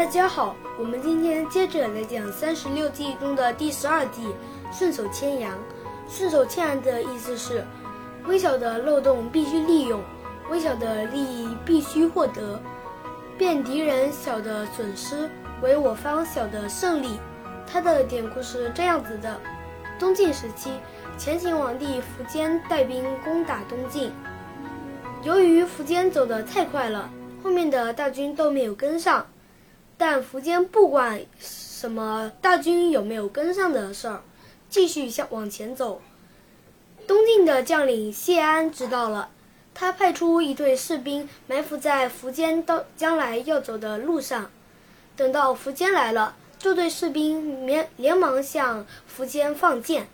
大家好，我们今天接着来讲三十六计中的第十二计“顺手牵羊”。顺手牵羊的意思是，微小的漏洞必须利用，微小的利益必须获得，变敌人小的损失为我方小的胜利。它的典故是这样子的：东晋时期，前秦皇帝苻坚带兵攻打东晋，由于苻坚走得太快了，后面的大军都没有跟上。但苻坚不管什么大军有没有跟上的事儿，继续向往前走。东晋的将领谢安知道了，他派出一队士兵埋伏在苻坚到将来要走的路上。等到苻坚来了，这队士兵连连忙向苻坚放箭。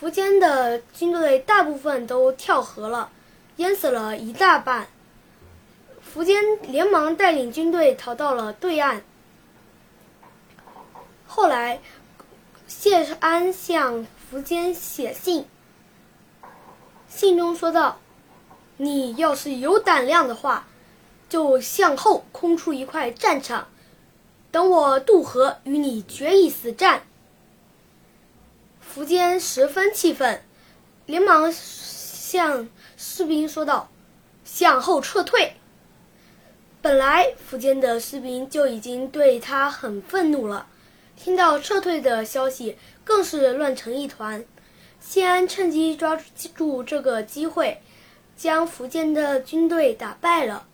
苻坚的军队大部分都跳河了，淹死了一大半。苻坚连忙带领军队逃到了对岸。后来，谢安向苻坚写信，信中说道：“你要是有胆量的话，就向后空出一块战场，等我渡河与你决一死战。”苻坚十分气愤，连忙向士兵说道：“向后撤退。”本来苻坚的士兵就已经对他很愤怒了，听到撤退的消息，更是乱成一团。谢安趁机抓住这个机会，将苻坚的军队打败了。